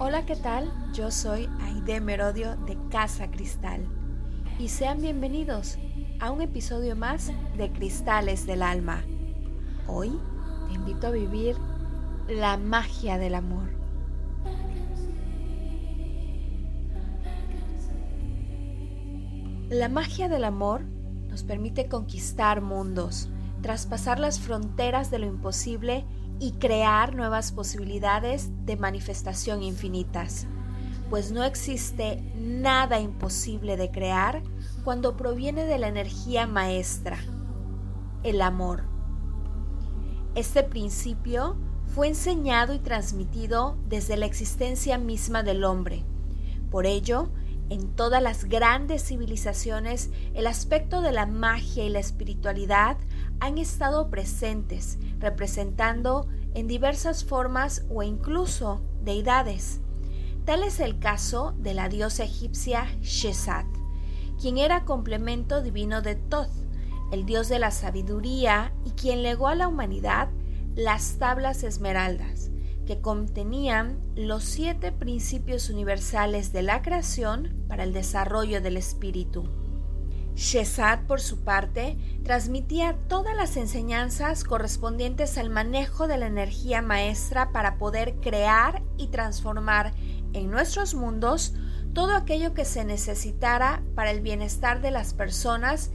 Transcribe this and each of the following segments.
Hola, ¿qué tal? Yo soy Aide Merodio de Casa Cristal y sean bienvenidos a un episodio más de Cristales del Alma. Hoy te invito a vivir la magia del amor. La magia del amor nos permite conquistar mundos, traspasar las fronteras de lo imposible y crear nuevas posibilidades de manifestación infinitas, pues no existe nada imposible de crear cuando proviene de la energía maestra, el amor. Este principio fue enseñado y transmitido desde la existencia misma del hombre. Por ello, en todas las grandes civilizaciones, el aspecto de la magia y la espiritualidad han estado presentes, representando en diversas formas o incluso deidades. Tal es el caso de la diosa egipcia Shesat, quien era complemento divino de Thoth, el dios de la sabiduría y quien legó a la humanidad las tablas esmeraldas, que contenían los siete principios universales de la creación para el desarrollo del espíritu. Shesat, por su parte, transmitía todas las enseñanzas correspondientes al manejo de la energía maestra para poder crear y transformar en nuestros mundos todo aquello que se necesitara para el bienestar de las personas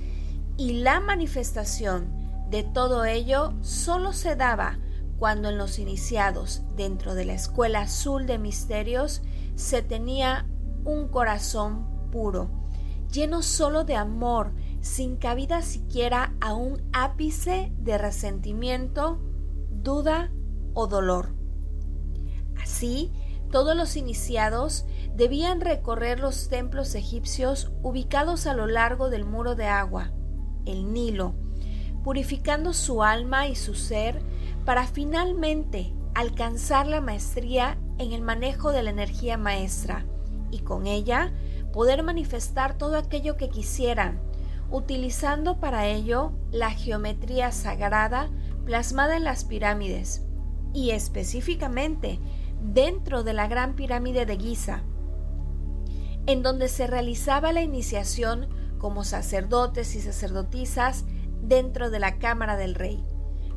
y la manifestación de todo ello solo se daba cuando en los iniciados dentro de la escuela azul de misterios se tenía un corazón puro, lleno solo de amor, sin cabida siquiera a un ápice de resentimiento, duda o dolor. Así, todos los iniciados debían recorrer los templos egipcios ubicados a lo largo del muro de agua, el Nilo, purificando su alma y su ser para finalmente alcanzar la maestría en el manejo de la energía maestra y con ella poder manifestar todo aquello que quisieran, utilizando para ello la geometría sagrada plasmada en las pirámides y específicamente dentro de la gran pirámide de Giza, en donde se realizaba la iniciación como sacerdotes y sacerdotisas dentro de la cámara del rey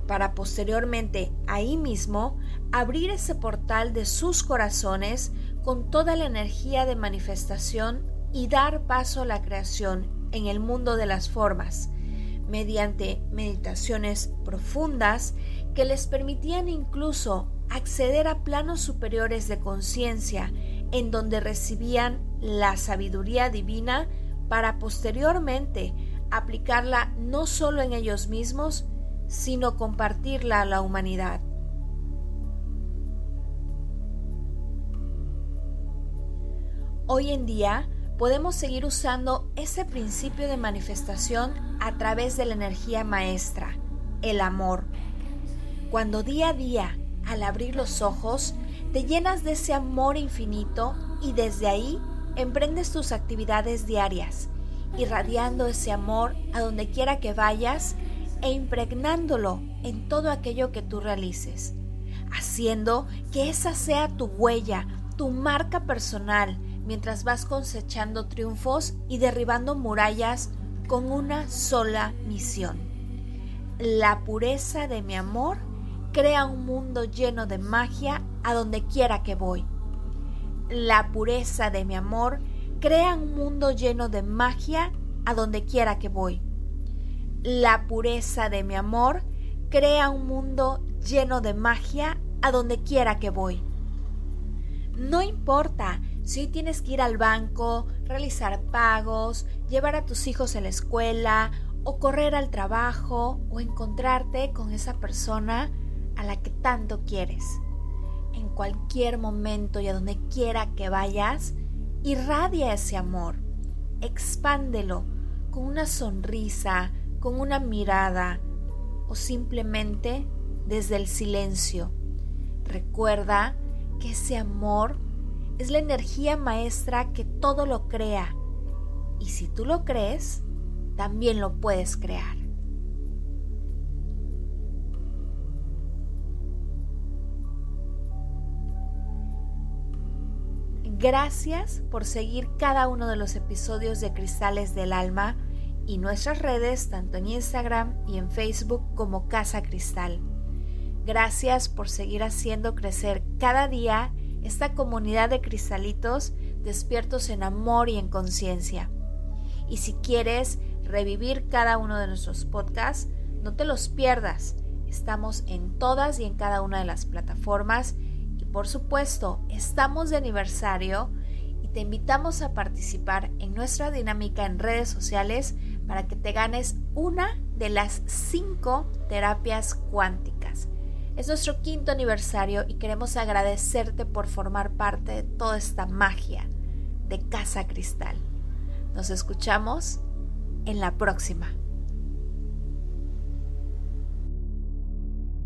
para posteriormente ahí mismo abrir ese portal de sus corazones con toda la energía de manifestación y dar paso a la creación en el mundo de las formas, mediante meditaciones profundas que les permitían incluso acceder a planos superiores de conciencia en donde recibían la sabiduría divina para posteriormente aplicarla no solo en ellos mismos, sino compartirla a la humanidad. Hoy en día podemos seguir usando ese principio de manifestación a través de la energía maestra, el amor. Cuando día a día, al abrir los ojos, te llenas de ese amor infinito y desde ahí emprendes tus actividades diarias, irradiando ese amor a donde quiera que vayas e impregnándolo en todo aquello que tú realices, haciendo que esa sea tu huella, tu marca personal, mientras vas cosechando triunfos y derribando murallas con una sola misión. La pureza de mi amor crea un mundo lleno de magia a donde quiera que voy. La pureza de mi amor crea un mundo lleno de magia a donde quiera que voy. La pureza de mi amor crea un mundo lleno de magia a donde quiera que voy. No importa si hoy tienes que ir al banco, realizar pagos, llevar a tus hijos a la escuela o correr al trabajo o encontrarte con esa persona a la que tanto quieres. En cualquier momento y a donde quiera que vayas, irradia ese amor, expándelo con una sonrisa, con una mirada o simplemente desde el silencio. Recuerda que ese amor es la energía maestra que todo lo crea y si tú lo crees, también lo puedes crear. Gracias por seguir cada uno de los episodios de Cristales del Alma y nuestras redes tanto en Instagram y en Facebook como Casa Cristal. Gracias por seguir haciendo crecer cada día esta comunidad de cristalitos despiertos en amor y en conciencia. Y si quieres revivir cada uno de nuestros podcasts, no te los pierdas. Estamos en todas y en cada una de las plataformas y por supuesto estamos de aniversario y te invitamos a participar en nuestra dinámica en redes sociales para que te ganes una de las cinco terapias cuánticas. Es nuestro quinto aniversario y queremos agradecerte por formar parte de toda esta magia de Casa Cristal. Nos escuchamos en la próxima.